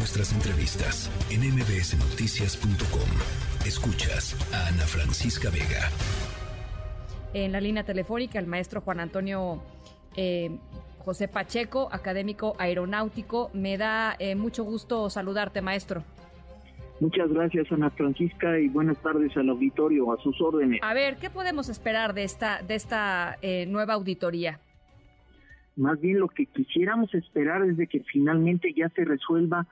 nuestras entrevistas en mbsnoticias.com. Escuchas a Ana Francisca Vega. En la línea telefónica, el maestro Juan Antonio eh, José Pacheco, académico aeronáutico. Me da eh, mucho gusto saludarte, maestro. Muchas gracias, Ana Francisca, y buenas tardes al auditorio, a sus órdenes. A ver, ¿qué podemos esperar de esta, de esta eh, nueva auditoría? Más bien lo que quisiéramos esperar es de que finalmente ya se resuelva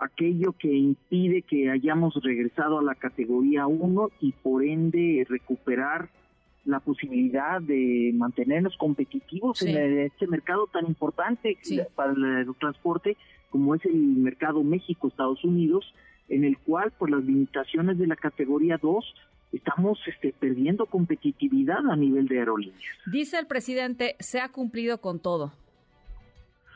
aquello que impide que hayamos regresado a la categoría 1 y por ende recuperar la posibilidad de mantenernos competitivos en este mercado tan importante para el transporte como es el mercado México-Estados Unidos, en el cual por las limitaciones de la categoría 2 estamos este, perdiendo competitividad a nivel de aerolíneas. Dice el presidente, se ha cumplido con todo.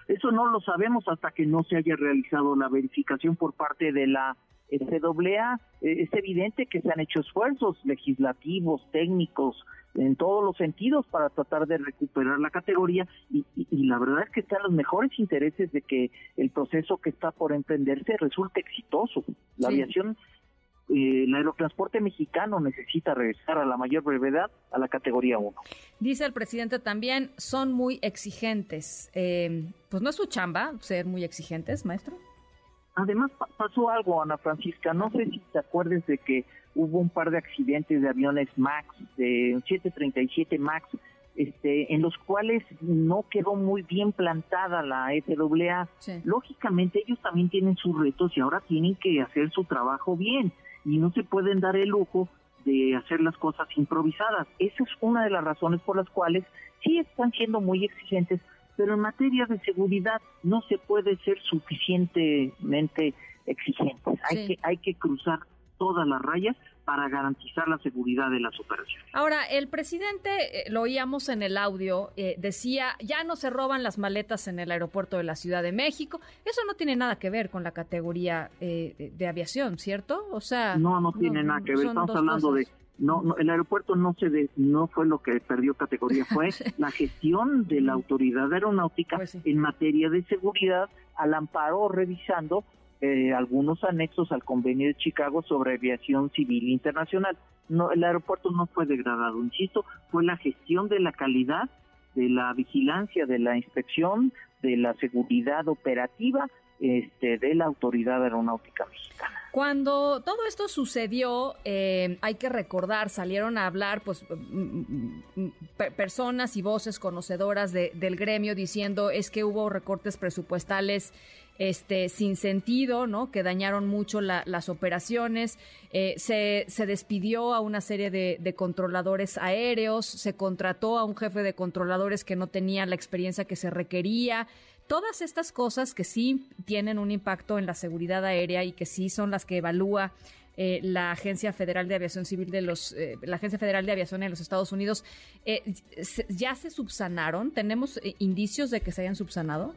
Eso no lo sabemos hasta que no se haya realizado la verificación por parte de la FAA. Eh, es evidente que se han hecho esfuerzos legislativos, técnicos, en todos los sentidos para tratar de recuperar la categoría y, la verdad es que están los mejores intereses de que el proceso que está por emprenderse resulte exitoso. La aviación, el aerotransporte mexicano necesita regresar a la mayor brevedad a la categoría 1. Dice el presidente también, son muy exigentes. Eh, pues no es su chamba ser muy exigentes, maestro. Además pasó algo, Ana Francisca, no sé si te acuerdes de que hubo un par de accidentes de aviones MAX, de 737 MAX, este, en los cuales no quedó muy bien plantada la FAA. Lógicamente ellos también tienen sus retos y ahora tienen que hacer su trabajo bien y no se pueden dar el lujo de hacer las cosas improvisadas. Esa es una de las razones por las cuales sí están siendo muy exigentes, pero en materia de seguridad no se puede ser suficientemente exigentes. Hay que hay que cruzar todas las rayas para garantizar la seguridad de las operaciones. Ahora, el presidente, eh, lo oíamos en el audio, eh, decía, ya no se roban las maletas en el aeropuerto de la Ciudad de México. Eso no tiene nada que ver con la categoría eh, de, aviación, ¿cierto? O sea... No, no tiene nada que ver. Estamos hablando de... No, el aeropuerto no se de, no fue lo que perdió categoría, fue la gestión de la autoridad aeronáutica pues en materia de seguridad al amparo revisando eh, algunos anexos al convenio de Chicago sobre aviación civil internacional. No, el aeropuerto no fue degradado, insisto, fue la gestión de la calidad, de la vigilancia, de la inspección, de la seguridad operativa este, de la Autoridad Aeronáutica Mexicana. Cuando todo esto sucedió, eh, hay que recordar, salieron a hablar pues mm, mm, mm, personas y voces conocedoras del gremio diciendo es que hubo recortes presupuestales este, sin sentido, ¿no? Que dañaron mucho las operaciones. Eh, se, despidió a una serie de, controladores aéreos, se contrató a un jefe de controladores que no tenía la experiencia que se requería. Todas estas cosas que sí tienen un impacto en la seguridad aérea y que sí son las que evalúa eh, la Agencia Federal de Aviación Civil de los, eh, la Agencia Federal de Aviación en los Estados Unidos, ¿ya se subsanaron? ¿Tenemos indicios de que se hayan subsanado?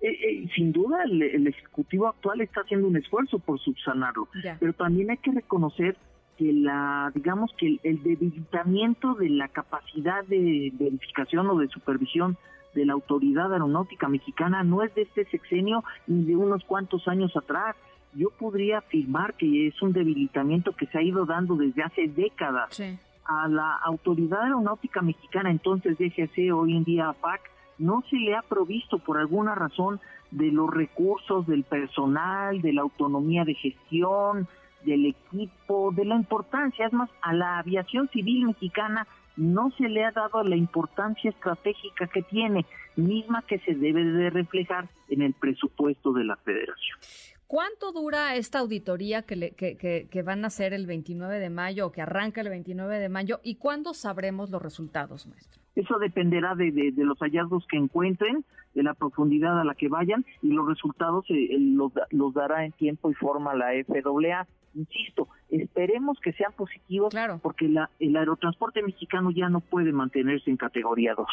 Eh, eh, sin duda el, Ejecutivo actual está haciendo un esfuerzo por subsanarlo, pero también hay que reconocer que la, digamos que el, debilitamiento de la capacidad de verificación o de supervisión de la Autoridad Aeronáutica Mexicana no es de este sexenio ni de unos cuantos años atrás. Yo podría afirmar que es un debilitamiento que se ha ido dando desde hace décadas. A la Autoridad Aeronáutica Mexicana, entonces DGC, hoy en día APAC, no se le ha provisto por alguna razón de los recursos del personal, de la autonomía de gestión, del equipo, de la importancia. Es más, a la aviación civil mexicana no se le ha dado la importancia estratégica que tiene, misma que se debe de reflejar en el presupuesto de la federación. ¿Cuánto dura esta auditoría que, que, van a hacer el 29 de mayo o que arranca el 29 de mayo y cuándo sabremos los resultados, maestro? Eso dependerá de, los hallazgos que encuentren, de la profundidad a la que vayan y los resultados eh, los, los, dará en tiempo y forma la FAA. Insisto, esperemos que sean positivos claro. porque la, el aerotransporte mexicano ya no puede mantenerse en categoría 2.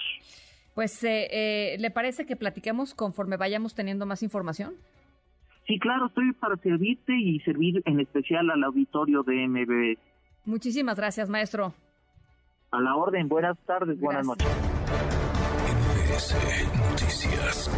Pues, eh, eh, ¿le parece que platiquemos conforme vayamos teniendo más información? Sí, claro, estoy para servirte y servir en especial al auditorio de MBS. Muchísimas gracias, maestro. A la orden, buenas tardes, buenas noches. MBS Noticias.